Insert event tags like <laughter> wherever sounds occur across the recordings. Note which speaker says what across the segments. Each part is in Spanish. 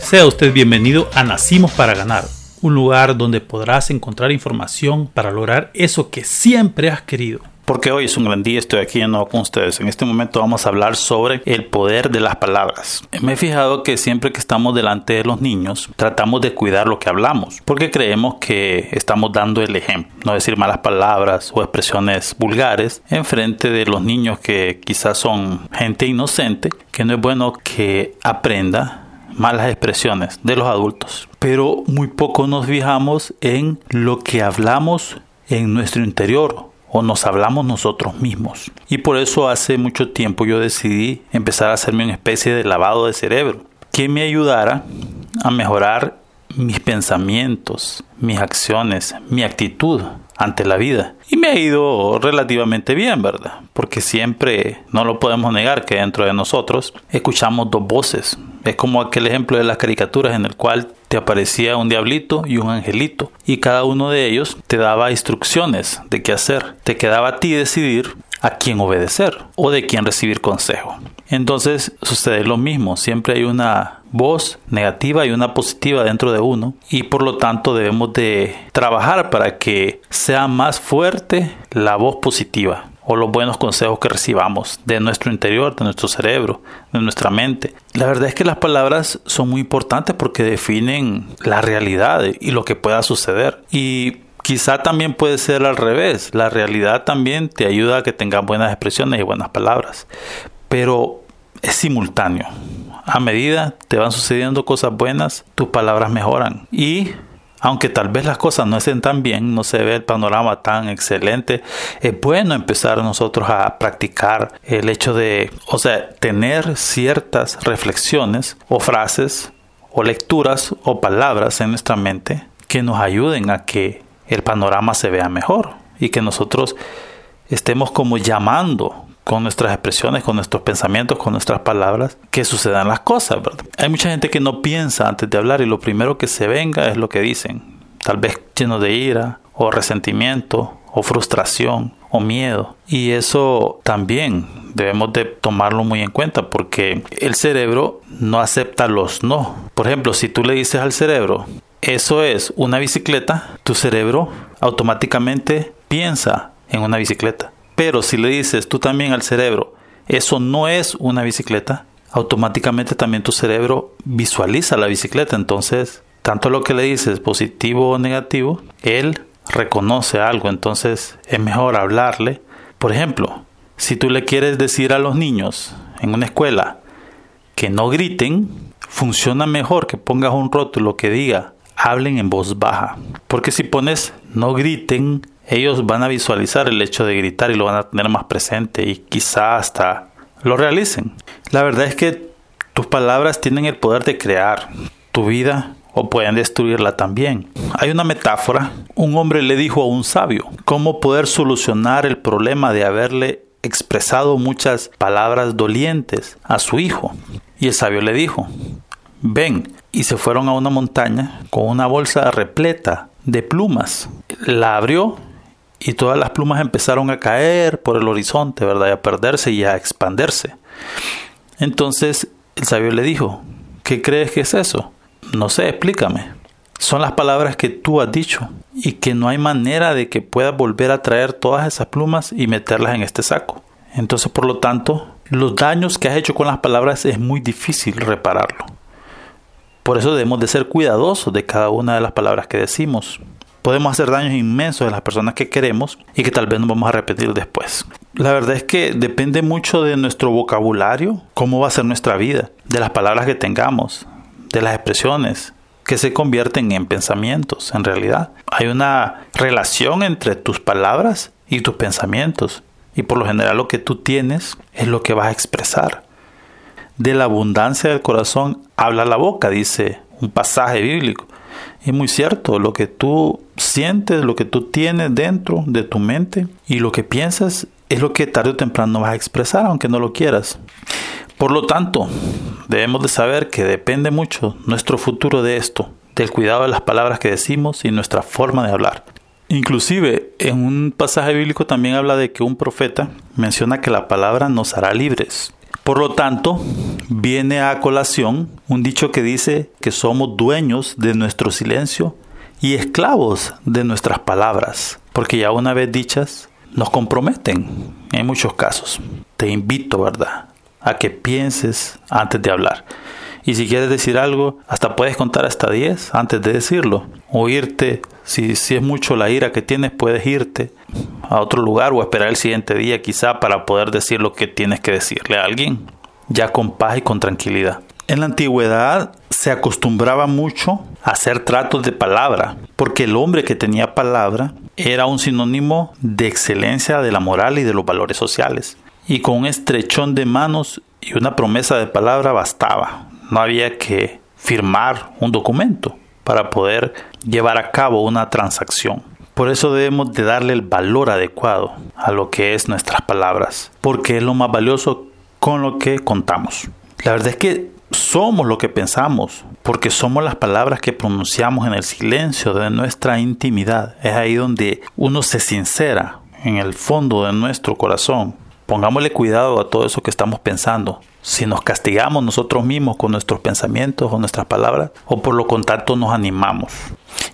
Speaker 1: Sea usted bienvenido a Nacimos para Ganar, un lugar donde podrás encontrar información para lograr eso que siempre has querido
Speaker 2: porque hoy es un gran día, estoy aquí de nuevo con ustedes. En este momento vamos a hablar sobre el poder de las palabras. Me he fijado que siempre que estamos delante de los niños, tratamos de cuidar lo que hablamos, porque creemos que estamos dando el ejemplo, no decir malas palabras o expresiones vulgares en frente de los niños que quizás son gente inocente, que no es bueno que aprenda malas expresiones de los adultos. Pero muy poco nos fijamos en lo que hablamos en nuestro interior o nos hablamos nosotros mismos. Y por eso hace mucho tiempo yo decidí empezar a hacerme una especie de lavado de cerebro que me ayudara a mejorar mis pensamientos, mis acciones, mi actitud ante la vida. Y me ha ido relativamente bien, ¿verdad? Porque siempre, no lo podemos negar, que dentro de nosotros escuchamos dos voces. Es como aquel ejemplo de las caricaturas en el cual te aparecía un diablito y un angelito, y cada uno de ellos te daba instrucciones de qué hacer. Te quedaba a ti decidir a quién obedecer o de quién recibir consejo. Entonces sucede lo mismo, siempre hay una voz negativa y una positiva dentro de uno y por lo tanto debemos de trabajar para que sea más fuerte la voz positiva o los buenos consejos que recibamos de nuestro interior, de nuestro cerebro, de nuestra mente. La verdad es que las palabras son muy importantes porque definen la realidad y lo que pueda suceder. Y quizá también puede ser al revés. La realidad también te ayuda a que tengas buenas expresiones y buenas palabras. Pero es simultáneo. A medida te van sucediendo cosas buenas, tus palabras mejoran. Y aunque tal vez las cosas no estén tan bien, no se ve el panorama tan excelente, es bueno empezar nosotros a practicar el hecho de, o sea, tener ciertas reflexiones o frases o lecturas o palabras en nuestra mente que nos ayuden a que el panorama se vea mejor y que nosotros estemos como llamando con nuestras expresiones, con nuestros pensamientos, con nuestras palabras, que sucedan las cosas, ¿verdad? Hay mucha gente que no piensa antes de hablar y lo primero que se venga es lo que dicen, tal vez lleno de ira o resentimiento o frustración o miedo. Y eso también debemos de tomarlo muy en cuenta porque el cerebro no acepta los no. Por ejemplo, si tú le dices al cerebro, eso es una bicicleta, tu cerebro automáticamente piensa en una bicicleta. Pero si le dices tú también al cerebro, eso no es una bicicleta, automáticamente también tu cerebro visualiza la bicicleta. Entonces, tanto lo que le dices, positivo o negativo, él reconoce algo. Entonces, es mejor hablarle. Por ejemplo, si tú le quieres decir a los niños en una escuela que no griten, funciona mejor que pongas un rótulo que diga hablen en voz baja. Porque si pones no griten, ellos van a visualizar el hecho de gritar y lo van a tener más presente y quizá hasta lo realicen. La verdad es que tus palabras tienen el poder de crear tu vida o pueden destruirla también. Hay una metáfora. Un hombre le dijo a un sabio cómo poder solucionar el problema de haberle expresado muchas palabras dolientes a su hijo. Y el sabio le dijo, ven, y se fueron a una montaña con una bolsa repleta de plumas. La abrió y todas las plumas empezaron a caer por el horizonte, ¿verdad? Y a perderse y a expandirse. Entonces el sabio le dijo, ¿qué crees que es eso? No sé, explícame. Son las palabras que tú has dicho y que no hay manera de que puedas volver a traer todas esas plumas y meterlas en este saco. Entonces, por lo tanto, los daños que has hecho con las palabras es muy difícil repararlo. Por eso debemos de ser cuidadosos de cada una de las palabras que decimos podemos hacer daños inmensos a las personas que queremos y que tal vez nos vamos a repetir después. La verdad es que depende mucho de nuestro vocabulario, cómo va a ser nuestra vida, de las palabras que tengamos, de las expresiones que se convierten en pensamientos en realidad. Hay una relación entre tus palabras y tus pensamientos y por lo general lo que tú tienes es lo que vas a expresar. De la abundancia del corazón habla la boca, dice un pasaje bíblico. Es muy cierto, lo que tú sientes, lo que tú tienes dentro de tu mente y lo que piensas es lo que tarde o temprano vas a expresar, aunque no lo quieras. Por lo tanto, debemos de saber que depende mucho nuestro futuro de esto, del cuidado de las palabras que decimos y nuestra forma de hablar. Inclusive, en un pasaje bíblico también habla de que un profeta menciona que la palabra nos hará libres. Por lo tanto, viene a colación un dicho que dice que somos dueños de nuestro silencio y esclavos de nuestras palabras, porque ya una vez dichas nos comprometen en muchos casos. Te invito, ¿verdad?, a que pienses antes de hablar. Y si quieres decir algo, hasta puedes contar hasta 10 antes de decirlo. O irte, si, si es mucho la ira que tienes, puedes irte a otro lugar o esperar el siguiente día quizá para poder decir lo que tienes que decirle a alguien, ya con paz y con tranquilidad. En la antigüedad se acostumbraba mucho a hacer tratos de palabra, porque el hombre que tenía palabra era un sinónimo de excelencia de la moral y de los valores sociales. Y con un estrechón de manos y una promesa de palabra bastaba. No había que firmar un documento para poder llevar a cabo una transacción. Por eso debemos de darle el valor adecuado a lo que es nuestras palabras, porque es lo más valioso con lo que contamos. La verdad es que somos lo que pensamos, porque somos las palabras que pronunciamos en el silencio de nuestra intimidad. Es ahí donde uno se sincera en el fondo de nuestro corazón. Pongámosle cuidado a todo eso que estamos pensando. Si nos castigamos nosotros mismos con nuestros pensamientos o nuestras palabras, o por lo contrario nos animamos.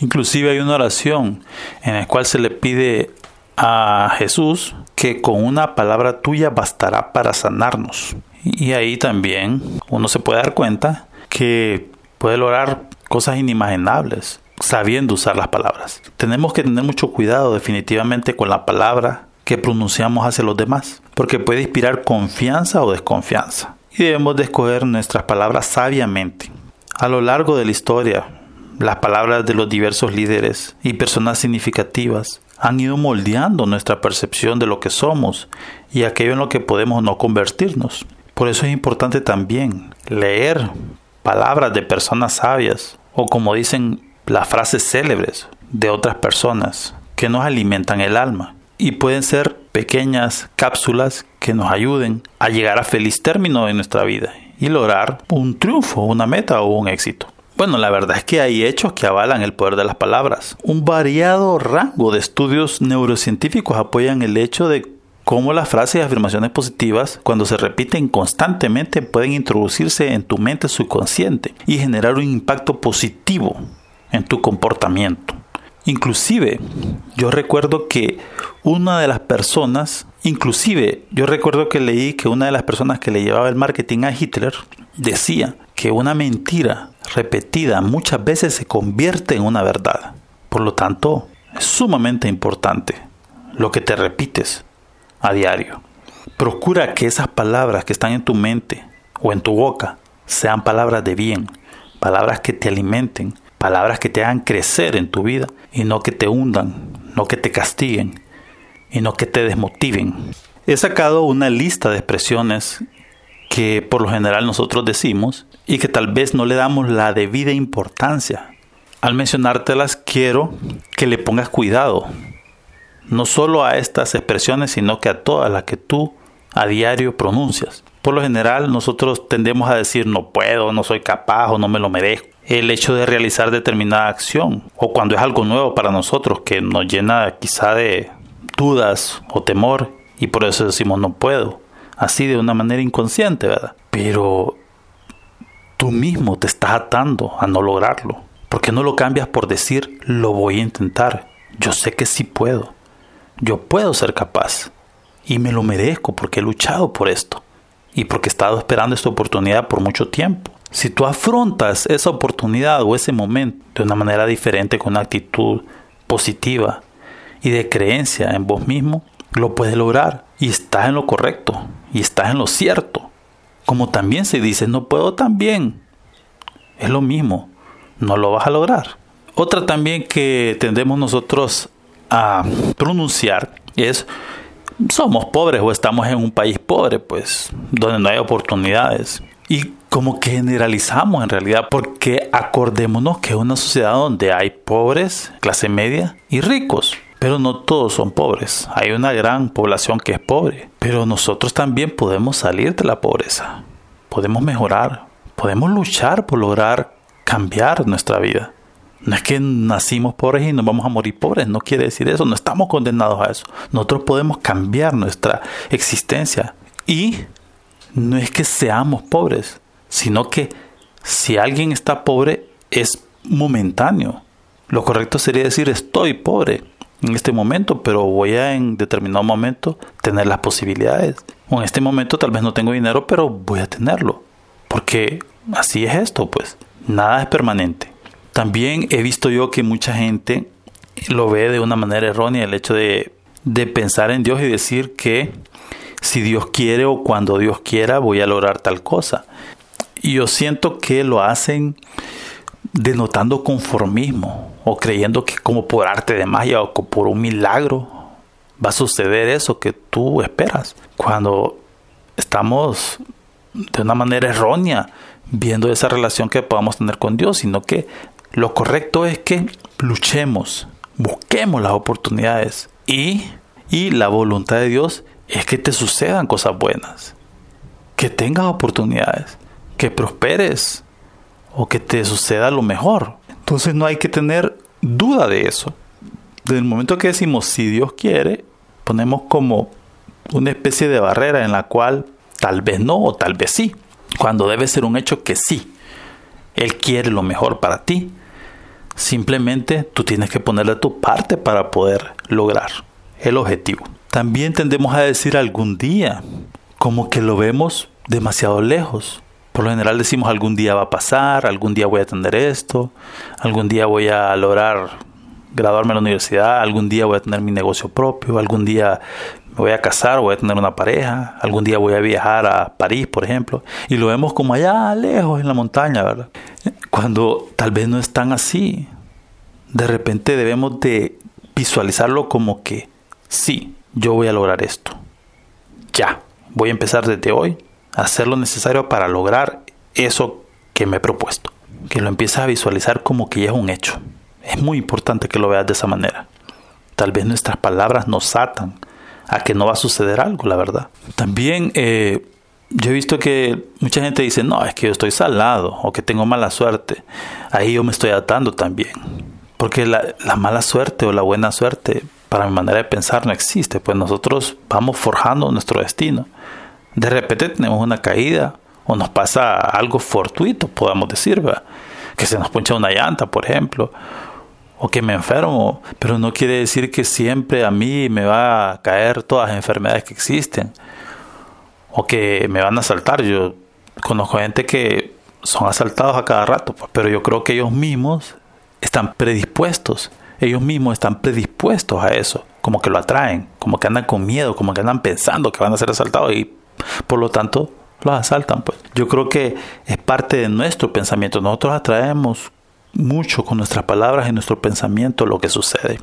Speaker 2: Inclusive hay una oración en la cual se le pide a Jesús que con una palabra tuya bastará para sanarnos. Y ahí también uno se puede dar cuenta que puede lograr cosas inimaginables sabiendo usar las palabras. Tenemos que tener mucho cuidado definitivamente con la palabra que pronunciamos hacia los demás, porque puede inspirar confianza o desconfianza. Y debemos de escoger nuestras palabras sabiamente. A lo largo de la historia, las palabras de los diversos líderes y personas significativas han ido moldeando nuestra percepción de lo que somos y aquello en lo que podemos no convertirnos. Por eso es importante también leer palabras de personas sabias o como dicen las frases célebres de otras personas que nos alimentan el alma y pueden ser pequeñas cápsulas que nos ayuden a llegar a feliz término en nuestra vida y lograr un triunfo, una meta o un éxito. Bueno, la verdad es que hay hechos que avalan el poder de las palabras. Un variado rango de estudios neurocientíficos apoyan el hecho de cómo las frases y afirmaciones positivas, cuando se repiten constantemente, pueden introducirse en tu mente subconsciente y generar un impacto positivo en tu comportamiento. Inclusive, yo recuerdo que una de las personas, inclusive yo recuerdo que leí que una de las personas que le llevaba el marketing a Hitler decía que una mentira repetida muchas veces se convierte en una verdad. Por lo tanto, es sumamente importante lo que te repites a diario. Procura que esas palabras que están en tu mente o en tu boca sean palabras de bien, palabras que te alimenten, palabras que te hagan crecer en tu vida y no que te hundan, no que te castiguen y no que te desmotiven. He sacado una lista de expresiones que por lo general nosotros decimos y que tal vez no le damos la debida importancia. Al mencionártelas quiero que le pongas cuidado, no solo a estas expresiones, sino que a todas las que tú a diario pronuncias. Por lo general nosotros tendemos a decir no puedo, no soy capaz o no me lo merezco. El hecho de realizar determinada acción o cuando es algo nuevo para nosotros que nos llena quizá de dudas o temor y por eso decimos no puedo así de una manera inconsciente, ¿verdad? Pero tú mismo te estás atando a no lograrlo. ¿Por qué no lo cambias por decir lo voy a intentar? Yo sé que sí puedo. Yo puedo ser capaz. Y me lo merezco porque he luchado por esto. Y porque he estado esperando esta oportunidad por mucho tiempo. Si tú afrontas esa oportunidad o ese momento de una manera diferente, con una actitud positiva y de creencia en vos mismo, lo puedes lograr y estás en lo correcto y estás en lo cierto. Como también se dice, no puedo también. Es lo mismo, no lo vas a lograr. Otra también que tendemos nosotros a pronunciar es somos pobres o estamos en un país pobre, pues donde no hay oportunidades. Y como que generalizamos en realidad, porque acordémonos que es una sociedad donde hay pobres, clase media y ricos. Pero no todos son pobres. Hay una gran población que es pobre. Pero nosotros también podemos salir de la pobreza. Podemos mejorar. Podemos luchar por lograr cambiar nuestra vida. No es que nacimos pobres y nos vamos a morir pobres, no quiere decir eso, no estamos condenados a eso. Nosotros podemos cambiar nuestra existencia y no es que seamos pobres, sino que si alguien está pobre es momentáneo. Lo correcto sería decir estoy pobre en este momento, pero voy a en determinado momento tener las posibilidades. O en este momento tal vez no tengo dinero, pero voy a tenerlo. Porque así es esto, pues. Nada es permanente. También he visto yo que mucha gente lo ve de una manera errónea el hecho de, de pensar en Dios y decir que si Dios quiere o cuando Dios quiera voy a lograr tal cosa. Y yo siento que lo hacen denotando conformismo o creyendo que como por arte de magia o por un milagro va a suceder eso que tú esperas. Cuando estamos de una manera errónea viendo esa relación que podamos tener con Dios, sino que lo correcto es que luchemos, busquemos las oportunidades y, y la voluntad de Dios es que te sucedan cosas buenas, que tengas oportunidades, que prosperes o que te suceda lo mejor. Entonces no hay que tener duda de eso. Desde el momento que decimos si Dios quiere, ponemos como una especie de barrera en la cual tal vez no o tal vez sí, cuando debe ser un hecho que sí. Él quiere lo mejor para ti. Simplemente tú tienes que ponerle tu parte para poder lograr el objetivo. También tendemos a decir algún día, como que lo vemos demasiado lejos. Por lo general decimos algún día va a pasar, algún día voy a tener esto, algún día voy a lograr graduarme en la universidad, algún día voy a tener mi negocio propio, algún día me voy a casar, voy a tener una pareja, algún día voy a viajar a París, por ejemplo, y lo vemos como allá lejos en la montaña, ¿verdad? Cuando tal vez no es tan así. De repente debemos de visualizarlo como que sí, yo voy a lograr esto. Ya, voy a empezar desde hoy a hacer lo necesario para lograr eso que me he propuesto. Que lo empieces a visualizar como que ya es un hecho. Es muy importante que lo veas de esa manera. Tal vez nuestras palabras nos atan a que no va a suceder algo, la verdad. También eh, yo he visto que mucha gente dice, no, es que yo estoy salado o que tengo mala suerte. Ahí yo me estoy atando también. Porque la, la mala suerte o la buena suerte para mi manera de pensar no existe, pues nosotros vamos forjando nuestro destino. De repente tenemos una caída o nos pasa algo fortuito, podamos decir, que se nos poncha una llanta, por ejemplo, o que me enfermo, pero no quiere decir que siempre a mí me va a caer todas las enfermedades que existen o que me van a asaltar. Yo conozco gente que son asaltados a cada rato, pues, pero yo creo que ellos mismos están predispuestos ellos mismos están predispuestos a eso, como que lo atraen, como que andan con miedo, como que andan pensando que van a ser asaltados y por lo tanto los asaltan. Pues yo creo que es parte de nuestro pensamiento. Nosotros atraemos mucho con nuestras palabras y nuestro pensamiento lo que sucede.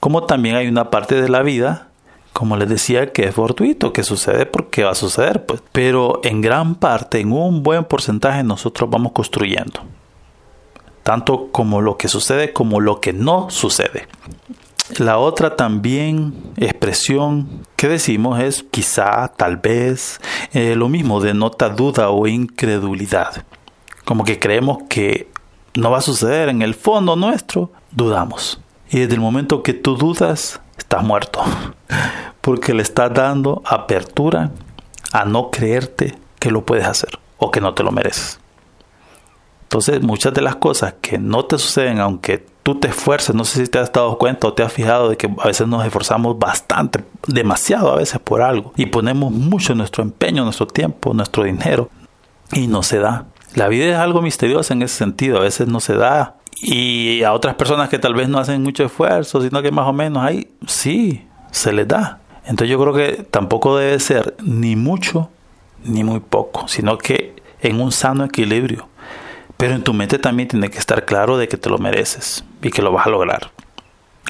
Speaker 2: Como también hay una parte de la vida, como les decía, que es fortuito, que sucede porque va a suceder, pues. Pero en gran parte, en un buen porcentaje, nosotros vamos construyendo tanto como lo que sucede como lo que no sucede. La otra también expresión que decimos es quizá, tal vez, eh, lo mismo denota duda o incredulidad. Como que creemos que no va a suceder en el fondo nuestro, dudamos. Y desde el momento que tú dudas, estás muerto. <laughs> Porque le estás dando apertura a no creerte que lo puedes hacer o que no te lo mereces. Entonces, muchas de las cosas que no te suceden, aunque tú te esfuerces, no sé si te has dado cuenta o te has fijado de que a veces nos esforzamos bastante, demasiado a veces por algo, y ponemos mucho nuestro empeño, nuestro tiempo, nuestro dinero, y no se da. La vida es algo misteriosa en ese sentido, a veces no se da. Y a otras personas que tal vez no hacen mucho esfuerzo, sino que más o menos ahí sí se les da. Entonces yo creo que tampoco debe ser ni mucho ni muy poco, sino que en un sano equilibrio. Pero en tu mente también tiene que estar claro de que te lo mereces y que lo vas a lograr.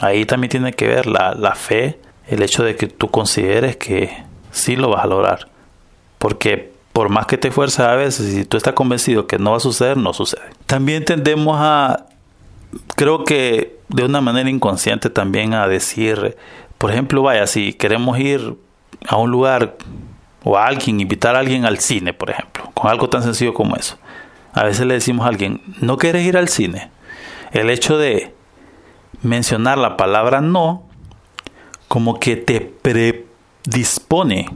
Speaker 2: Ahí también tiene que ver la, la fe, el hecho de que tú consideres que sí lo vas a lograr. Porque por más que te esfuerces a veces, si tú estás convencido que no va a suceder, no sucede. También tendemos a, creo que de una manera inconsciente también a decir, por ejemplo, vaya, si queremos ir a un lugar o a alguien, invitar a alguien al cine, por ejemplo, con algo tan sencillo como eso. A veces le decimos a alguien, ¿no quieres ir al cine? El hecho de mencionar la palabra no, como que te predispone,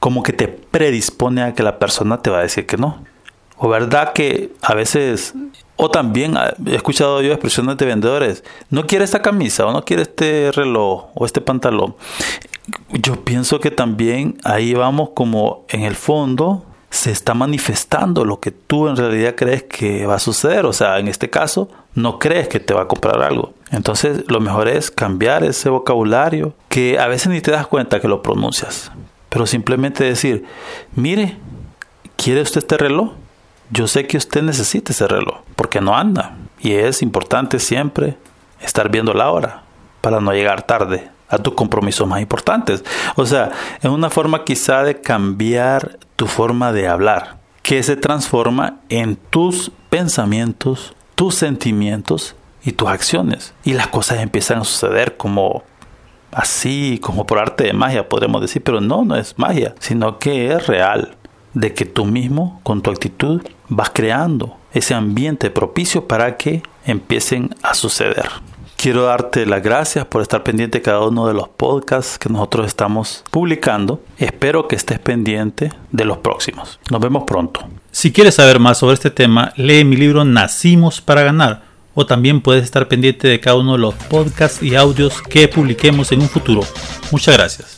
Speaker 2: como que te predispone a que la persona te va a decir que no. O verdad que a veces, o también he escuchado yo expresiones de vendedores, no quiere esta camisa o no quiere este reloj o este pantalón. Yo pienso que también ahí vamos como en el fondo se está manifestando lo que tú en realidad crees que va a suceder. O sea, en este caso, no crees que te va a comprar algo. Entonces, lo mejor es cambiar ese vocabulario que a veces ni te das cuenta que lo pronuncias. Pero simplemente decir, mire, ¿quiere usted este reloj? Yo sé que usted necesita ese reloj porque no anda. Y es importante siempre estar viendo la hora para no llegar tarde a tus compromisos más importantes. O sea, es una forma quizá de cambiar tu forma de hablar, que se transforma en tus pensamientos, tus sentimientos y tus acciones. Y las cosas empiezan a suceder como así, como por arte de magia, podemos decir, pero no, no es magia, sino que es real, de que tú mismo, con tu actitud, vas creando ese ambiente propicio para que empiecen a suceder. Quiero darte las gracias por estar pendiente de cada uno de los podcasts que nosotros estamos publicando. Espero que estés pendiente de los próximos. Nos vemos pronto.
Speaker 1: Si quieres saber más sobre este tema, lee mi libro Nacimos para ganar o también puedes estar pendiente de cada uno de los podcasts y audios que publiquemos en un futuro. Muchas gracias.